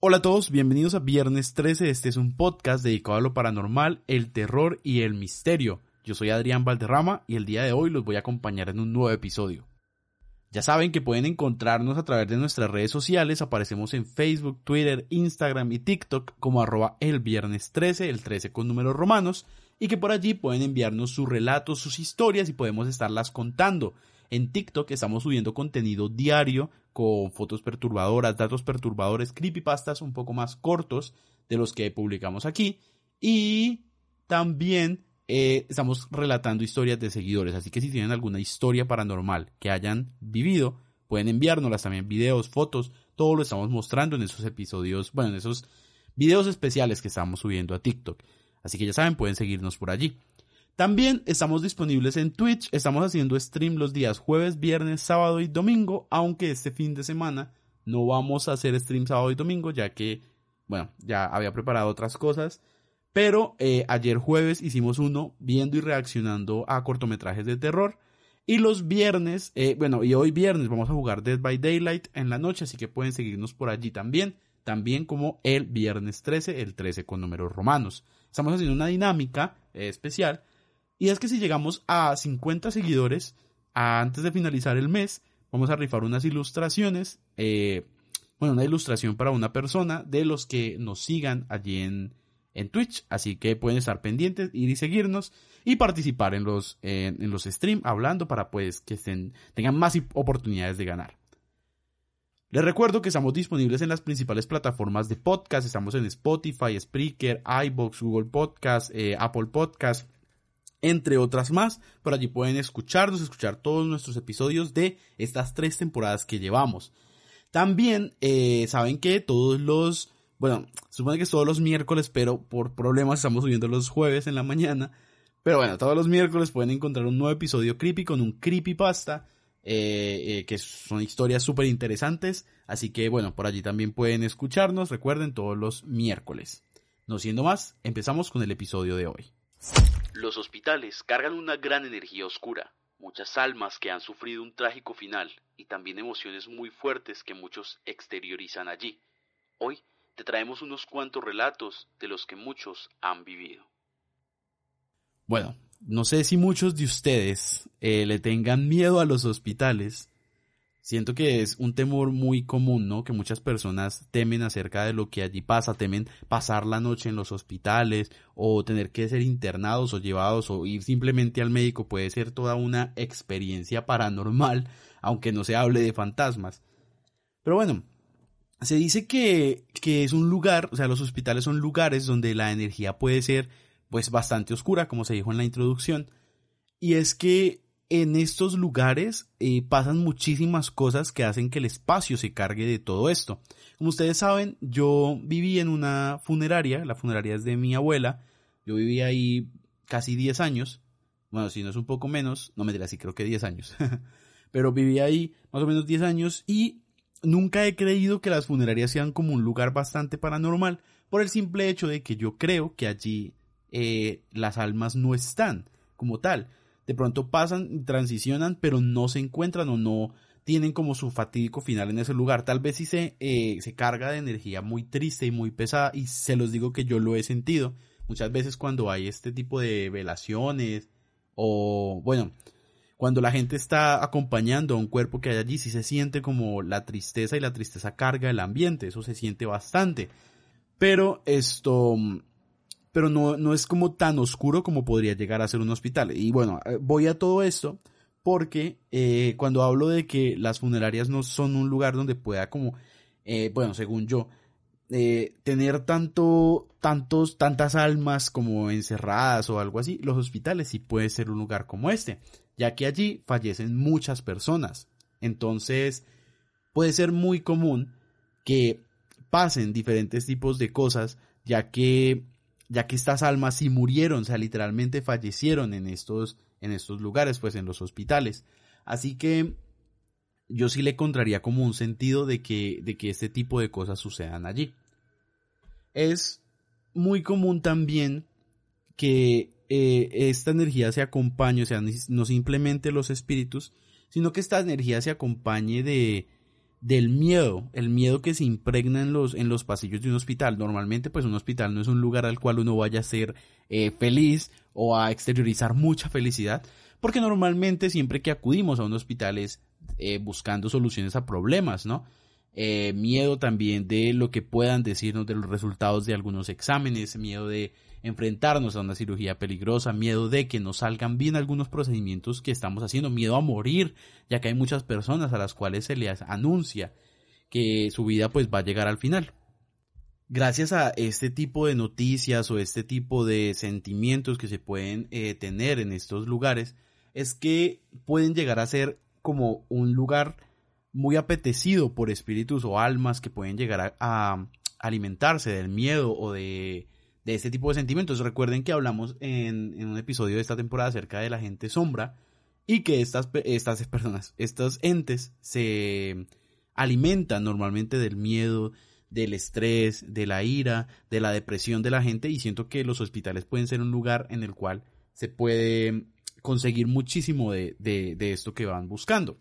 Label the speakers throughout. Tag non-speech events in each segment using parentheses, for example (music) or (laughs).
Speaker 1: Hola a todos, bienvenidos a Viernes 13. Este es un podcast dedicado a lo paranormal, el terror y el misterio. Yo soy Adrián Valderrama y el día de hoy los voy a acompañar en un nuevo episodio. Ya saben que pueden encontrarnos a través de nuestras redes sociales, aparecemos en Facebook, Twitter, Instagram y TikTok como arroba el viernes 13, el 13 con números romanos, y que por allí pueden enviarnos sus relatos, sus historias y podemos estarlas contando. En TikTok estamos subiendo contenido diario con fotos perturbadoras, datos perturbadores, creepypastas un poco más cortos de los que publicamos aquí. Y también eh, estamos relatando historias de seguidores. Así que si tienen alguna historia paranormal que hayan vivido, pueden enviárnoslas también, videos, fotos, todo lo estamos mostrando en esos episodios, bueno, en esos videos especiales que estamos subiendo a TikTok. Así que ya saben, pueden seguirnos por allí. También estamos disponibles en Twitch, estamos haciendo stream los días jueves, viernes, sábado y domingo, aunque este fin de semana no vamos a hacer stream sábado y domingo, ya que, bueno, ya había preparado otras cosas. Pero eh, ayer jueves hicimos uno viendo y reaccionando a cortometrajes de terror. Y los viernes, eh, bueno, y hoy viernes vamos a jugar Dead by Daylight en la noche, así que pueden seguirnos por allí también. También como el viernes 13, el 13 con números romanos. Estamos haciendo una dinámica eh, especial y es que si llegamos a 50 seguidores antes de finalizar el mes, vamos a rifar unas ilustraciones, eh, bueno, una ilustración para una persona de los que nos sigan allí en, Twitch. Así que pueden estar pendientes, ir y seguirnos y participar en los, en, en los streams hablando para pues que estén, tengan más oportunidades de ganar. Les recuerdo que estamos disponibles en las principales plataformas de podcast. Estamos en Spotify, Spreaker, iBox, Google Podcast, eh, Apple Podcast, entre otras más. Por allí pueden escucharnos, escuchar todos nuestros episodios de estas tres temporadas que llevamos. También eh, saben que todos los, bueno, supone que todos los miércoles, pero por problemas estamos subiendo los jueves en la mañana. Pero bueno, todos los miércoles pueden encontrar un nuevo episodio creepy con un creepypasta. Eh, eh, que son historias súper interesantes. Así que bueno, por allí también pueden escucharnos. Recuerden todos los miércoles. No siendo más, empezamos con el episodio de hoy.
Speaker 2: Los hospitales cargan una gran energía oscura, muchas almas que han sufrido un trágico final y también emociones muy fuertes que muchos exteriorizan allí. Hoy te traemos unos cuantos relatos de los que muchos han vivido.
Speaker 1: Bueno, no sé si muchos de ustedes eh, le tengan miedo a los hospitales. Siento que es un temor muy común, ¿no? Que muchas personas temen acerca de lo que allí pasa, temen pasar la noche en los hospitales o tener que ser internados o llevados o ir simplemente al médico. Puede ser toda una experiencia paranormal, aunque no se hable de fantasmas. Pero bueno, se dice que, que es un lugar, o sea, los hospitales son lugares donde la energía puede ser pues bastante oscura, como se dijo en la introducción. Y es que en estos lugares eh, pasan muchísimas cosas que hacen que el espacio se cargue de todo esto. Como ustedes saben, yo viví en una funeraria, la funeraria es de mi abuela, yo viví ahí casi 10 años, bueno, si no es un poco menos, no me diré así, creo que 10 años, (laughs) pero viví ahí más o menos 10 años y nunca he creído que las funerarias sean como un lugar bastante paranormal, por el simple hecho de que yo creo que allí eh, las almas no están como tal. De pronto pasan y transicionan, pero no se encuentran o no tienen como su fatídico final en ese lugar. Tal vez si se, eh, se carga de energía muy triste y muy pesada, y se los digo que yo lo he sentido. Muchas veces cuando hay este tipo de velaciones, o bueno, cuando la gente está acompañando a un cuerpo que hay allí, sí se siente como la tristeza y la tristeza carga el ambiente, eso se siente bastante. Pero esto, pero no, no es como tan oscuro como podría llegar a ser un hospital. Y bueno, eh, voy a todo esto porque eh, cuando hablo de que las funerarias no son un lugar donde pueda como, eh, bueno, según yo, tener tanto, tantos, tantas almas como encerradas o algo así, los hospitales sí puede ser un lugar como este, ya que allí fallecen muchas personas. Entonces, puede ser muy común que pasen diferentes tipos de cosas, ya que, ya que estas almas sí murieron, o sea, literalmente fallecieron en estos, en estos lugares, pues en los hospitales. Así que yo sí le encontraría como un sentido de que, de que este tipo de cosas sucedan allí. Es muy común también que eh, esta energía se acompañe, o sea, no simplemente los espíritus, sino que esta energía se acompañe de del miedo, el miedo que se impregna en los, en los pasillos de un hospital. Normalmente, pues un hospital no es un lugar al cual uno vaya a ser eh, feliz o a exteriorizar mucha felicidad, porque normalmente siempre que acudimos a un hospital es eh, buscando soluciones a problemas, ¿no? Eh, miedo también de lo que puedan decirnos de los resultados de algunos exámenes, miedo de enfrentarnos a una cirugía peligrosa, miedo de que nos salgan bien algunos procedimientos que estamos haciendo, miedo a morir, ya que hay muchas personas a las cuales se les anuncia que su vida pues va a llegar al final. Gracias a este tipo de noticias o este tipo de sentimientos que se pueden eh, tener en estos lugares, es que pueden llegar a ser como un lugar muy apetecido por espíritus o almas que pueden llegar a, alimentarse del miedo o de, de, este tipo de sentimientos. Recuerden que hablamos en, en, un episodio de esta temporada acerca de la gente sombra y que estas, estas (laughs) personas, estos entes se alimentan normalmente del miedo, del estrés, de la ira, de la depresión de la gente y siento que los hospitales pueden ser un lugar en el cual se puede conseguir muchísimo de, de, esto que van buscando.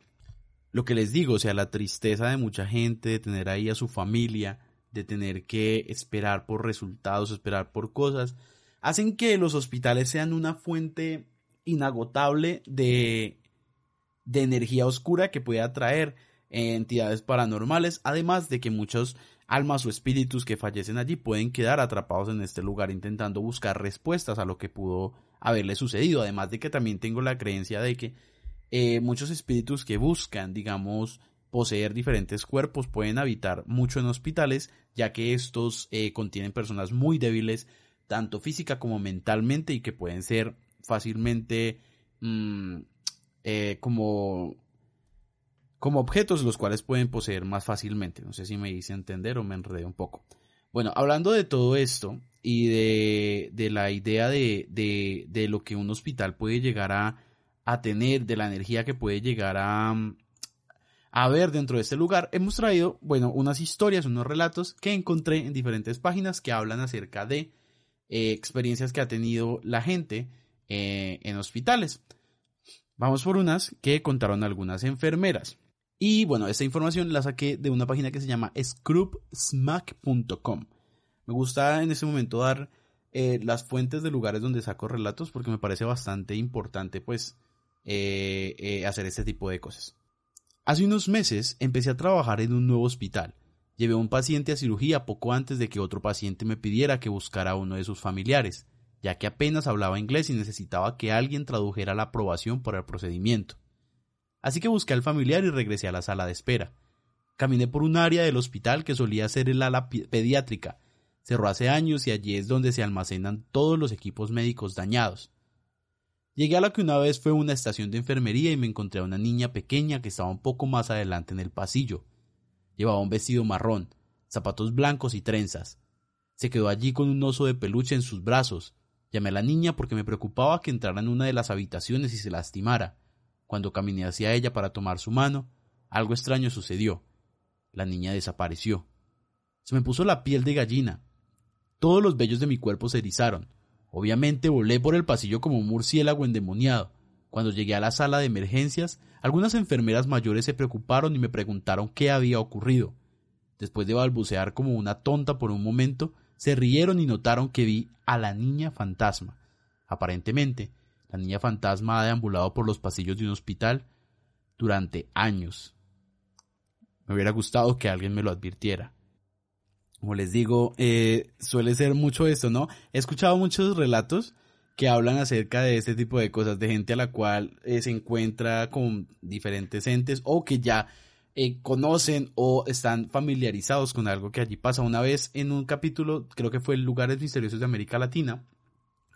Speaker 1: Lo que les digo, o sea, la tristeza de mucha gente, de tener ahí a su familia, de tener que esperar por resultados, esperar por cosas, hacen que los hospitales sean una fuente inagotable de, de energía oscura que puede atraer entidades paranormales, además de que muchos almas o espíritus que fallecen allí pueden quedar atrapados en este lugar intentando buscar respuestas a lo que pudo haberle sucedido. Además de que también tengo la creencia de que eh, muchos espíritus que buscan, digamos, poseer diferentes cuerpos pueden habitar mucho en hospitales, ya que estos eh, contienen personas muy débiles, tanto física como mentalmente, y que pueden ser fácilmente mm, eh, como como objetos los cuales pueden poseer más fácilmente. No sé si me hice entender o me enredé un poco. Bueno, hablando de todo esto y de, de la idea de, de, de, lo que un hospital puede llegar a, a, tener, de la energía que puede llegar a, a ver dentro de este lugar, hemos traído, bueno, unas historias, unos relatos que encontré en diferentes páginas que hablan acerca de eh, experiencias que ha tenido la gente eh, en hospitales. Vamos por unas que contaron algunas enfermeras. Y bueno, esta información la saqué de una página que se llama scrubsmack.com. Me gusta en este momento dar eh, las fuentes de lugares donde saco relatos porque me parece bastante importante pues hacer este tipo de cosas. Hace unos meses empecé a trabajar en un nuevo hospital. Llevé a un paciente a cirugía poco antes de que otro paciente me pidiera que buscara a uno de sus familiares, ya que apenas hablaba inglés y necesitaba que alguien tradujera la aprobación para el procedimiento. Así que busqué al familiar y regresé a la sala de espera. Caminé por un área del hospital que solía ser el ala pediátrica. Cerró hace años y allí es donde se almacenan todos los equipos médicos dañados. Llegué a la que una vez fue una estación de enfermería y me encontré a una niña pequeña que estaba un poco más adelante en el pasillo. Llevaba un vestido marrón, zapatos blancos y trenzas. Se quedó allí con un oso de peluche en sus brazos. Llamé a la niña porque me preocupaba que entrara en una de las habitaciones y se lastimara. Cuando caminé hacia ella para tomar su mano, algo extraño sucedió. La niña desapareció. Se me puso la piel de gallina. Todos los vellos de mi cuerpo se erizaron. Obviamente volé por el pasillo como un murciélago endemoniado. Cuando llegué a la sala de emergencias, algunas enfermeras mayores se preocuparon y me preguntaron qué había ocurrido. Después de balbucear como una tonta por un momento, se rieron y notaron que vi a la niña fantasma. Aparentemente, la niña fantasma ha deambulado por los pasillos de un hospital durante años. Me hubiera gustado que alguien me lo advirtiera. Como les digo, eh, suele ser mucho esto, ¿no? He escuchado muchos relatos que hablan acerca de este tipo de cosas, de gente a la cual eh, se encuentra con diferentes entes o que ya eh, conocen o están familiarizados con algo que allí pasa. Una vez en un capítulo, creo que fue Lugares Misteriosos de América Latina,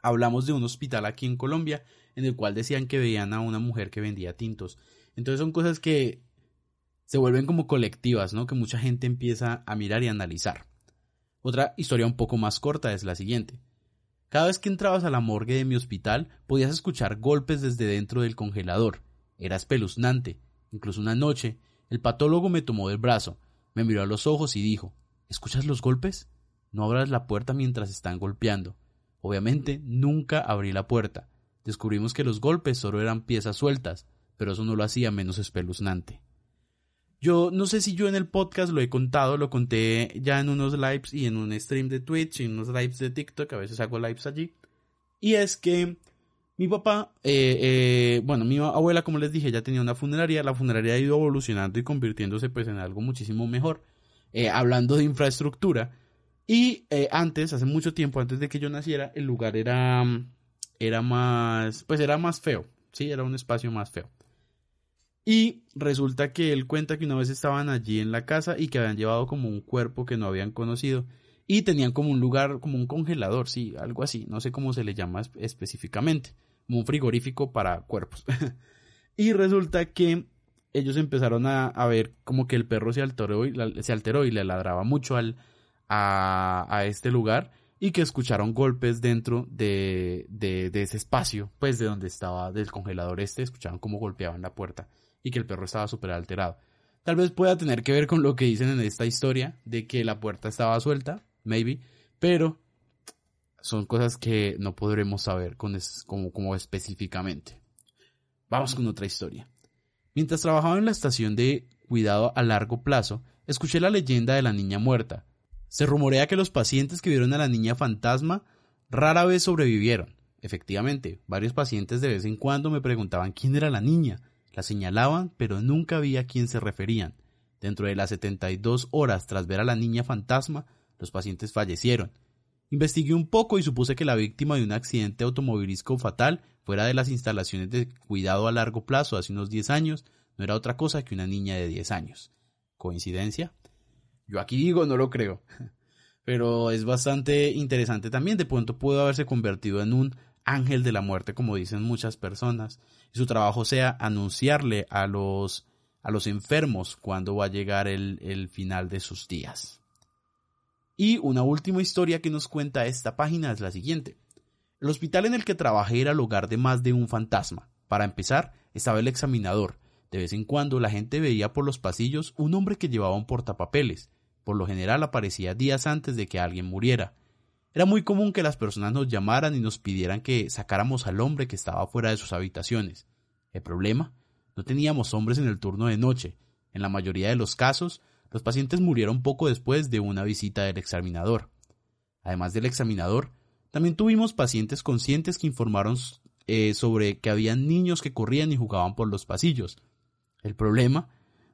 Speaker 1: hablamos de un hospital aquí en Colombia en el cual decían que veían a una mujer que vendía tintos. Entonces son cosas que se vuelven como colectivas, ¿no? Que mucha gente empieza a mirar y analizar. Otra historia un poco más corta es la siguiente. Cada vez que entrabas a la morgue de mi hospital podías escuchar golpes desde dentro del congelador. Era espeluznante. Incluso una noche, el patólogo me tomó del brazo, me miró a los ojos y dijo ¿Escuchas los golpes? No abras la puerta mientras están golpeando. Obviamente nunca abrí la puerta. Descubrimos que los golpes solo eran piezas sueltas, pero eso no lo hacía menos espeluznante. Yo no sé si yo en el podcast lo he contado, lo conté ya en unos lives y en un stream de Twitch y en unos lives de TikTok, a veces hago lives allí. Y es que mi papá, eh, eh, bueno, mi abuela, como les dije, ya tenía una funeraria, la funeraria ha ido evolucionando y convirtiéndose pues en algo muchísimo mejor. Eh, hablando de infraestructura, y antes, hace mucho tiempo, antes de que yo naciera, el lugar era, era más, pues era más feo, sí, era un espacio más feo. Y resulta que él cuenta que una vez estaban allí en la casa y que habían llevado como un cuerpo que no habían conocido y tenían como un lugar, como un congelador, sí, algo así, no sé cómo se le llama específicamente, como un frigorífico para cuerpos. (laughs) y resulta que ellos empezaron a, ver como que el perro se alteró y, se alteró y le ladraba mucho al, a, a este lugar y que escucharon golpes dentro de, de, de, ese espacio, pues de donde estaba del congelador este, escucharon cómo golpeaban la puerta y que el perro estaba súper alterado. Tal vez pueda tener que ver con lo que dicen en esta historia, de que la puerta estaba suelta, maybe, pero son cosas que no podremos saber con como, como específicamente. Vamos con otra historia. Mientras trabajaba en la estación de cuidado a largo plazo, escuché la leyenda de la niña muerta. Se rumorea que los pacientes que vieron a la niña fantasma rara vez sobrevivieron. Efectivamente, varios pacientes de vez en cuando me preguntaban quién era la niña, la señalaban, pero nunca vi a quién se referían. Dentro de las 72 horas tras ver a la niña fantasma, los pacientes fallecieron. Investigué un poco y supuse que la víctima de un accidente automovilístico fatal fuera de las instalaciones de cuidado a largo plazo hace unos 10 años no era otra cosa que una niña de 10 años. ¿Coincidencia? Yo aquí digo, no lo creo. (laughs) Pero es bastante interesante también. De pronto pudo haberse convertido en un ángel de la muerte, como dicen muchas personas, su trabajo sea anunciarle a los, a los enfermos cuándo va a llegar el, el final de sus días. Y una última historia que nos cuenta esta página es la siguiente. El hospital en el que trabajé era el hogar de más de un fantasma. Para empezar, estaba el examinador. De vez en cuando la gente veía por los pasillos un hombre que llevaba un portapapeles. Por lo general aparecía días antes de que alguien muriera. Era muy común que las personas nos llamaran y nos pidieran que sacáramos al hombre que estaba fuera de sus habitaciones. El problema, no teníamos hombres en el turno de noche. En la mayoría de los casos, los pacientes murieron poco después de una visita del examinador. Además del examinador, también tuvimos pacientes conscientes que informaron eh, sobre que había niños que corrían y jugaban por los pasillos. El problema,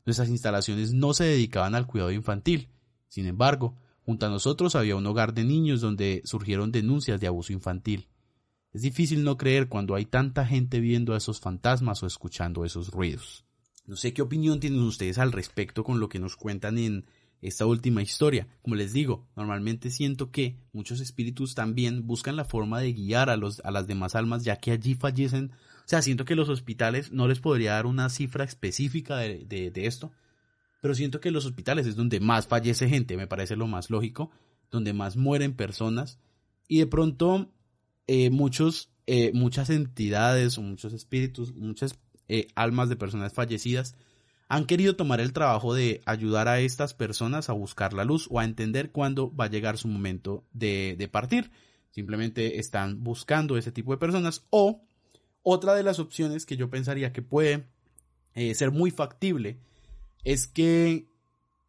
Speaker 1: nuestras instalaciones no se dedicaban al cuidado infantil. Sin embargo, Junto a nosotros había un hogar de niños donde surgieron denuncias de abuso infantil. Es difícil no creer cuando hay tanta gente viendo a esos fantasmas o escuchando esos ruidos. No sé qué opinión tienen ustedes al respecto con lo que nos cuentan en esta última historia. Como les digo, normalmente siento que muchos espíritus también buscan la forma de guiar a, los, a las demás almas ya que allí fallecen. O sea, siento que los hospitales no les podría dar una cifra específica de, de esto, pero siento que los hospitales es donde más fallece gente, me parece lo más lógico, donde más mueren personas y de pronto eh, muchos, eh, muchas entidades o muchos espíritus, muchas eh, almas de personas fallecidas han querido tomar el trabajo de ayudar a estas personas a buscar la luz o a entender cuándo va a llegar su momento de, de partir. Simplemente están buscando ese tipo de personas o otra de las opciones que yo pensaría que puede ser muy factible es que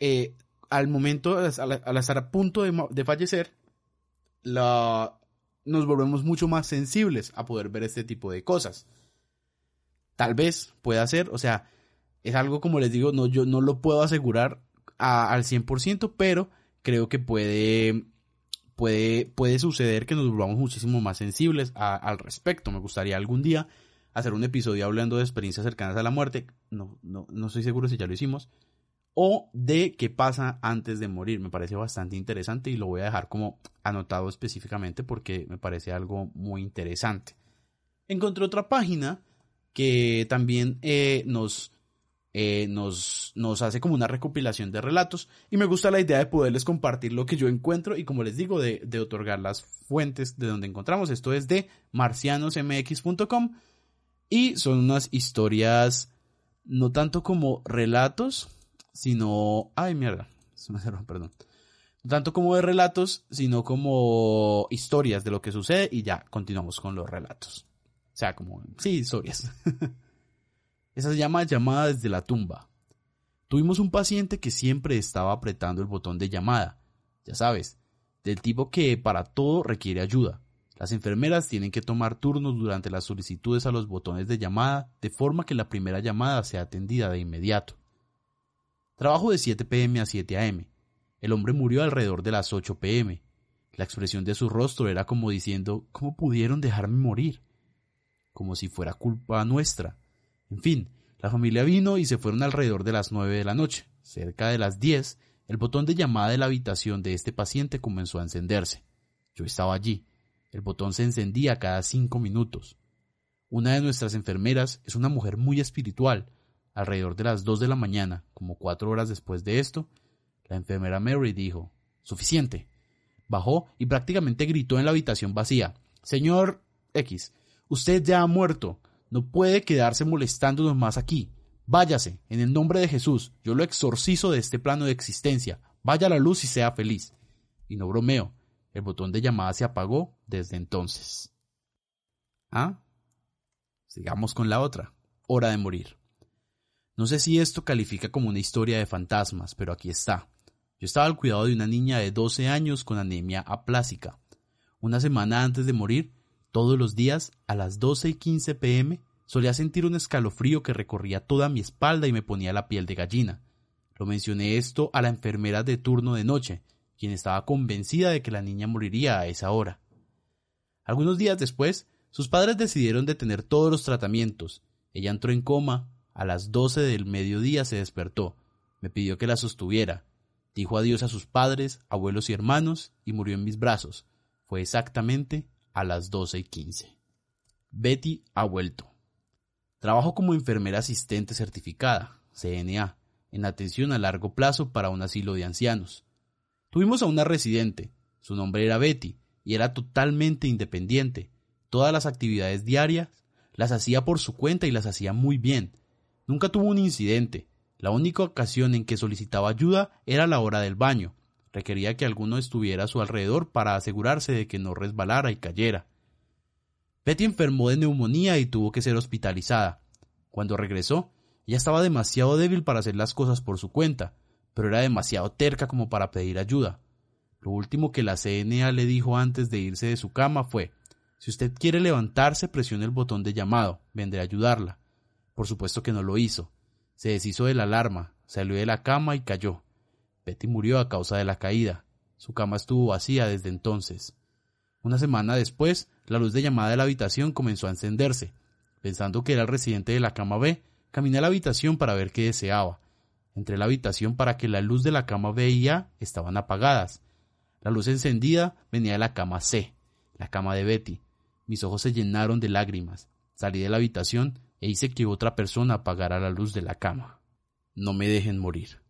Speaker 1: eh, al momento, al, estar a punto de, fallecer, la, nos volvemos mucho más sensibles a poder ver este tipo de cosas. Tal vez pueda ser, o sea, es algo como les digo, no, yo no lo puedo asegurar al 100%, pero creo que puede, puede, puede suceder que nos volvamos muchísimo más sensibles al respecto. Me gustaría algún día hacer un episodio hablando de experiencias cercanas a la muerte. No, no, no estoy seguro si ya lo hicimos. o de qué pasa antes de morir. Me parece bastante interesante y lo voy a dejar como anotado específicamente porque me parece algo muy interesante. Encontré otra página que también eh, nos, eh, nos, nos hace como una recopilación de relatos y me gusta la idea de poderles compartir lo que yo encuentro y como les digo de, de otorgar las fuentes de donde encontramos. Esto es de marcianosmx.com y son unas historias no tanto como relatos, sino... Ay, mierda. Perdón. No tanto como de relatos, sino como historias de lo que sucede y ya continuamos con los relatos. O sea, como... Sí, historias. (laughs) Esa se llama llamada desde la tumba. Tuvimos un paciente que siempre estaba apretando el botón de llamada. Ya sabes, del tipo que para todo requiere ayuda. Las enfermeras tienen que tomar turnos durante las solicitudes a los botones de llamada de forma que la primera llamada sea atendida de inmediato. Trabajo de 7 pm a 7 am. El hombre murió alrededor de las 8 pm. La expresión de su rostro era como diciendo ¿Cómo pudieron dejarme morir? Como si fuera culpa nuestra. En fin, la familia vino y se fueron alrededor de las 9 de la noche. Cerca de las 10, el botón de llamada de la habitación de este paciente comenzó a encenderse. Yo estaba allí. El botón se encendía cada cinco minutos. Una de nuestras enfermeras es una mujer muy espiritual, Alrededor de las dos de la mañana, como cuatro horas después de esto, la enfermera Mary dijo Suficiente. Bajó y prácticamente gritó en la habitación vacía Señor X, usted ya ha muerto. No puede quedarse molestándonos más aquí. Váyase, en el nombre de Jesús, yo lo exorcizo de este plano de existencia. Vaya a la luz y sea feliz. Y no bromeo, el botón de llamada se apagó desde entonces. ¿Ah? Sigamos con la otra. Hora de morir. No sé si esto califica como una historia de fantasmas, pero aquí está. Yo estaba al cuidado de una niña de 12 años con anemia aplásica. Una semana antes de morir, todos los días, a las 12 y 15 pm, solía sentir un escalofrío que recorría toda mi espalda y me ponía la piel de gallina. Lo mencioné esto a la enfermera de turno de noche, quien estaba convencida de que la niña moriría a esa hora. Algunos días después, sus padres decidieron detener todos los tratamientos. Ella entró en coma, a las doce del mediodía se despertó, me pidió que la sostuviera, dijo adiós a sus padres, abuelos y hermanos y murió en mis brazos. Fue exactamente a las doce y quince. Betty ha vuelto. Trabajo como enfermera asistente certificada, CNA, en atención a largo plazo para un asilo de ancianos. Tuvimos a una residente, su nombre era Betty, y era totalmente independiente. Todas las actividades diarias las hacía por su cuenta y las hacía muy bien, Nunca tuvo un incidente. La única ocasión en que solicitaba ayuda era la hora del baño. Requería que alguno estuviera a su alrededor para asegurarse de que no resbalara y cayera. Betty enfermó de neumonía y tuvo que ser hospitalizada. Cuando regresó, ella estaba demasiado débil para hacer las cosas por su cuenta, pero era demasiado terca como para pedir ayuda. Lo último que la CNA le dijo antes de irse de su cama fue Si usted quiere levantarse, presione el botón de llamado. Vendré a ayudarla. Por supuesto que no lo hizo. Se deshizo de la alarma, salió de la cama y cayó. Betty murió a causa de la caída. Su cama estuvo vacía desde entonces. Una semana después, la luz de llamada de la habitación comenzó a encenderse. Pensando que era el residente de la cama B, caminé a la habitación para ver qué deseaba. Entré a la habitación para que la luz de la cama B y A estaban apagadas. La luz encendida venía de la cama C, la cama de Betty. Mis ojos se llenaron de lágrimas. Salí de la habitación e hice que otra persona apagara la luz de la cama. No me dejen morir.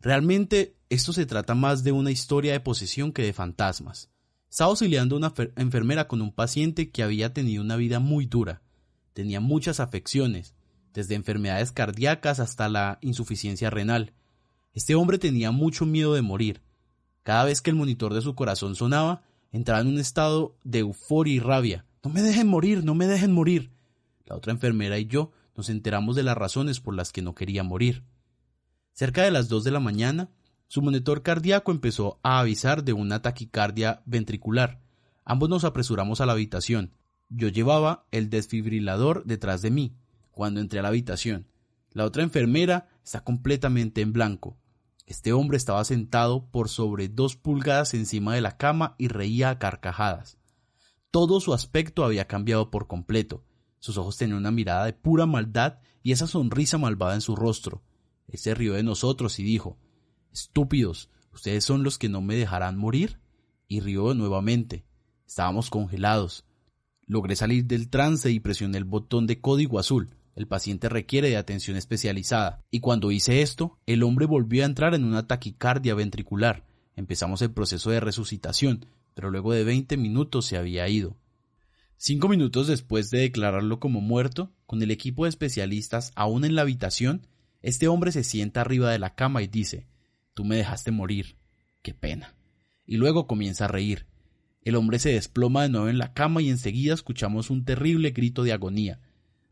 Speaker 1: Realmente esto se trata más de una historia de posesión que de fantasmas. Estaba auxiliando a una enfermera con un paciente que había tenido una vida muy dura. Tenía muchas afecciones, desde enfermedades cardíacas hasta la insuficiencia renal. Este hombre tenía mucho miedo de morir. Cada vez que el monitor de su corazón sonaba, entraba en un estado de euforia y rabia. No me dejen morir, no me dejen morir. La otra enfermera y yo nos enteramos de las razones por las que no quería morir. Cerca de las dos de la mañana, su monitor cardíaco empezó a avisar de una taquicardia ventricular. Ambos nos apresuramos a la habitación. Yo llevaba el desfibrilador detrás de mí. Cuando entré a la habitación, la otra enfermera está completamente en blanco. Este hombre estaba sentado por sobre dos pulgadas encima de la cama y reía a carcajadas. Todo su aspecto había cambiado por completo. Sus ojos tenían una mirada de pura maldad y esa sonrisa malvada en su rostro. Él se rió de nosotros y dijo, Estúpidos, ¿ustedes son los que no me dejarán morir? Y rió nuevamente. Estábamos congelados. Logré salir del trance y presioné el botón de código azul. El paciente requiere de atención especializada. Y cuando hice esto, el hombre volvió a entrar en una taquicardia ventricular. Empezamos el proceso de resucitación, pero luego de 20 minutos se había ido. Cinco minutos después de declararlo como muerto, con el equipo de especialistas aún en la habitación, este hombre se sienta arriba de la cama y dice Tú me dejaste morir. Qué pena. Y luego comienza a reír. El hombre se desploma de nuevo en la cama y enseguida escuchamos un terrible grito de agonía.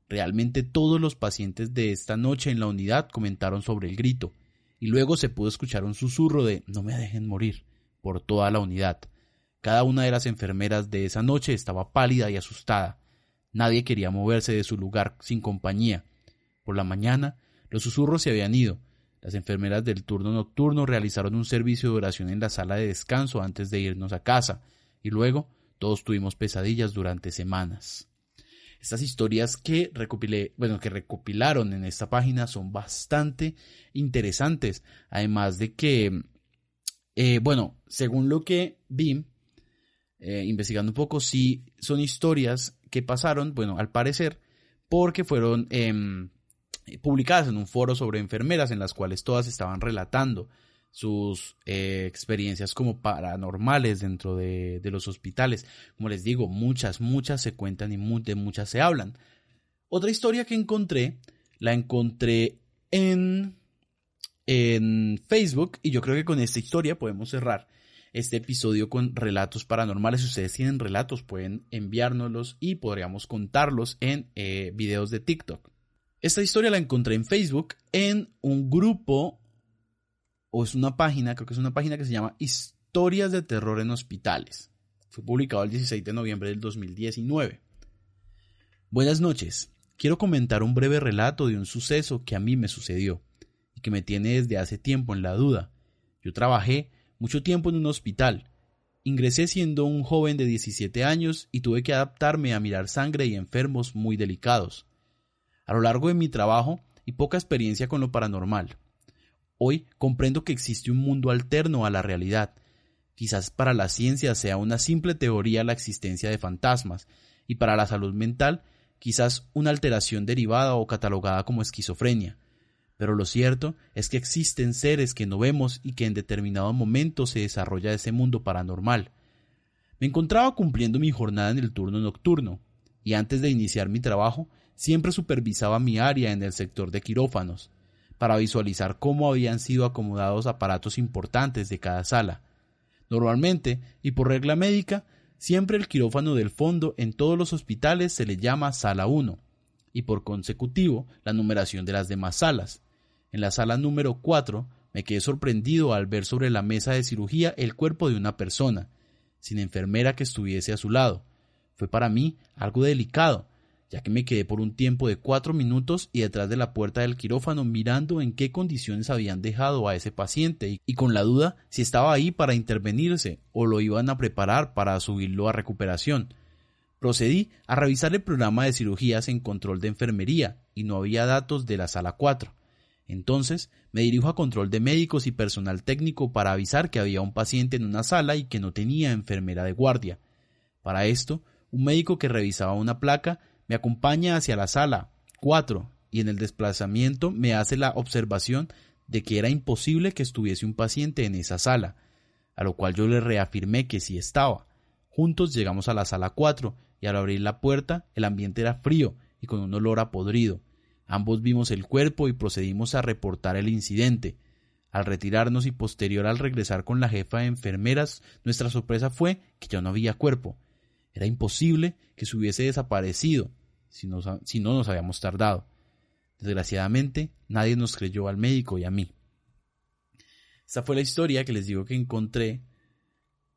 Speaker 1: Realmente todos los pacientes de esta noche en la unidad comentaron sobre el grito, y luego se pudo escuchar un susurro de No me dejen morir por toda la unidad. Cada una de las enfermeras de esa noche estaba pálida y asustada. Nadie quería moverse de su lugar sin compañía. Por la mañana, los susurros se habían ido. Las enfermeras del turno nocturno realizaron un servicio de oración en la sala de descanso antes de irnos a casa, y luego todos tuvimos pesadillas durante semanas. Estas historias que recopilé, bueno, que recopilaron en esta página son bastante interesantes. Además de que, eh, bueno, según lo que vi, eh, investigando un poco, si son historias que pasaron, bueno, al parecer, porque fueron em, publicadas en un foro sobre enfermeras en las cuales todas estaban relatando sus eh, experiencias como paranormales dentro de, los hospitales. Como les digo, muchas, muchas se cuentan y de muchas se hablan. Otra historia que encontré, la encontré en, en Facebook y yo creo que con esta historia podemos cerrar este episodio con relatos paranormales. Si ustedes tienen relatos, pueden enviárnoslos y podríamos contarlos en eh, videos de TikTok. Esta historia la encontré en Facebook en un grupo, o es una página, creo que es una página que se llama Historias de Terror en Hospitales. Fue publicado el 16 de noviembre del 2019. Buenas noches. Quiero comentar un breve relato de un suceso que a mí me sucedió y que me tiene desde hace tiempo en la duda. Yo trabajé mucho tiempo en un hospital. Ingresé siendo un joven de 17 años y tuve que adaptarme a mirar sangre y enfermos muy delicados. A lo largo de mi trabajo y poca experiencia con lo paranormal. Hoy comprendo que existe un mundo alterno a la realidad. Quizás para la ciencia sea una simple teoría la existencia de fantasmas, y para la salud mental quizás una alteración derivada o catalogada como esquizofrenia pero lo cierto es que existen seres que no vemos y que en determinado momento se desarrolla ese mundo paranormal. Me encontraba cumpliendo mi jornada en el turno nocturno, y antes de iniciar mi trabajo, siempre supervisaba mi área en el sector de quirófanos, para visualizar cómo habían sido acomodados aparatos importantes de cada sala. Normalmente, y por regla médica, siempre el quirófano del fondo en todos los hospitales se le llama sala 1, y por consecutivo la numeración de las demás salas. En la sala número 4 me quedé sorprendido al ver sobre la mesa de cirugía el cuerpo de una persona, sin enfermera que estuviese a su lado. Fue para mí algo delicado, ya que me quedé por un tiempo de cuatro minutos y detrás de la puerta del quirófano mirando en qué condiciones habían dejado a ese paciente y con la duda si estaba ahí para intervenirse o lo iban a preparar para subirlo a recuperación. Procedí a revisar el programa de cirugías en control de enfermería y no había datos de la sala 4. Entonces me dirijo a control de médicos y personal técnico para avisar que había un paciente en una sala y que no tenía enfermera de guardia. Para esto, un médico que revisaba una placa me acompaña hacia la sala 4 y en el desplazamiento me hace la observación de que era imposible que estuviese un paciente en esa sala, a lo cual yo le reafirmé que sí estaba. Juntos llegamos a la sala 4 y al abrir la puerta el ambiente era frío y con un olor a podrido. Ambos vimos el cuerpo y procedimos a reportar el incidente. Al retirarnos y posterior al regresar con la jefa de enfermeras, nuestra sorpresa fue que ya no había cuerpo. Era imposible que se hubiese desaparecido si, no nos habíamos tardado. Desgraciadamente, nadie nos creyó al médico y a mí. Esta fue la historia que les digo que encontré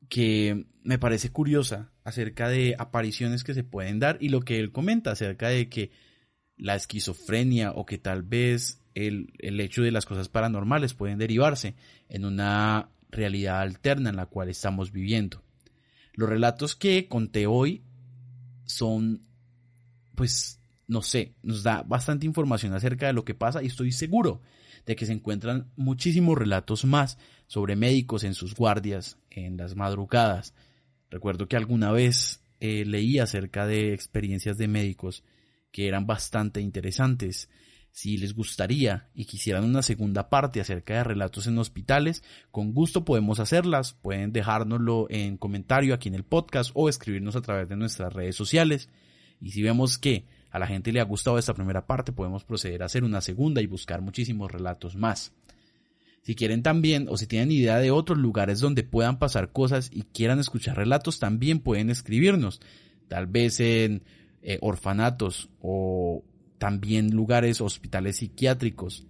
Speaker 1: que me parece curiosa acerca de apariciones que se pueden dar y lo que él comenta acerca de que la esquizofrenia o que tal vez el, hecho de las cosas paranormales pueden derivarse en una realidad alterna en la cual estamos viviendo. Los relatos que conté hoy son, pues, no sé, nos da bastante información acerca de lo que pasa y estoy seguro de que se encuentran muchísimos relatos más sobre médicos en sus guardias, en las madrugadas. Recuerdo que alguna vez eh, leí acerca de experiencias de médicos que eran bastante interesantes. Si les gustaría y quisieran una segunda parte acerca de relatos en hospitales, con gusto podemos hacerlas. Pueden dejárnoslo en comentario aquí en el podcast o escribirnos a través de nuestras redes sociales. Y si vemos que a la gente le ha gustado esta primera parte, podemos proceder a hacer una segunda y buscar muchísimos relatos más. Si quieren también, o si tienen idea de otros lugares donde puedan pasar cosas y quieran escuchar relatos, también pueden escribirnos. Tal vez en eh, orfanatos o también lugares, hospitales psiquiátricos.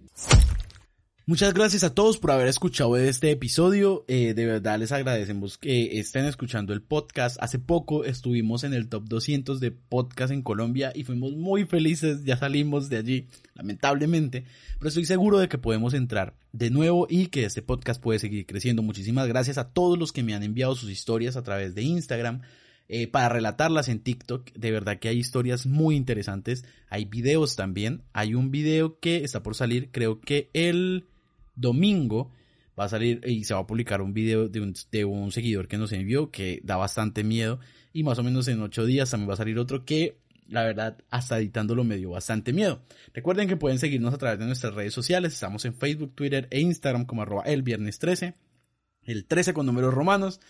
Speaker 1: Muchas gracias a todos por haber escuchado este episodio. Eh, de verdad les agradecemos que estén escuchando el podcast. Hace poco estuvimos en el top 200 de podcast en Colombia y fuimos muy felices. Ya salimos de allí, lamentablemente, pero estoy seguro de que podemos entrar de nuevo y que este podcast puede seguir creciendo. Muchísimas gracias a todos los que me han enviado sus historias a través de Instagram. Eh, para relatarlas en TikTok. De verdad que hay historias muy interesantes. Hay videos también. Hay un video que está por salir, creo que el domingo va a salir y se va a publicar un video de un, de un seguidor que nos envió que da bastante miedo. Y más o menos en ocho días también va a salir otro que la verdad, hasta editándolo me dio bastante miedo. Recuerden que pueden seguirnos a través de nuestras redes sociales. Estamos en Facebook, Twitter e Instagram como arroba el viernes 13. El 13 con números romanos.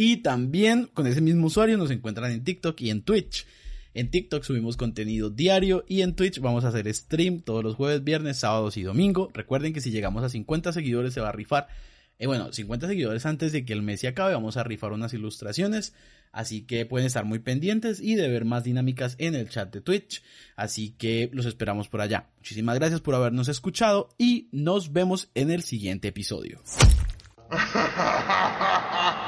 Speaker 1: Y también con ese mismo usuario nos encuentran en TikTok y en Twitch. En TikTok subimos contenido diario y en Twitch vamos a hacer stream todos los jueves, viernes, sábados y domingo. Recuerden que si llegamos a 50 seguidores se va a rifar. Eh, bueno, 50 seguidores antes de que el mes se acabe vamos a rifar unas ilustraciones. Así que pueden estar muy pendientes y de ver más dinámicas en el chat de Twitch. Así que los esperamos por allá. Muchísimas gracias por habernos escuchado y nos vemos en el siguiente episodio. (laughs)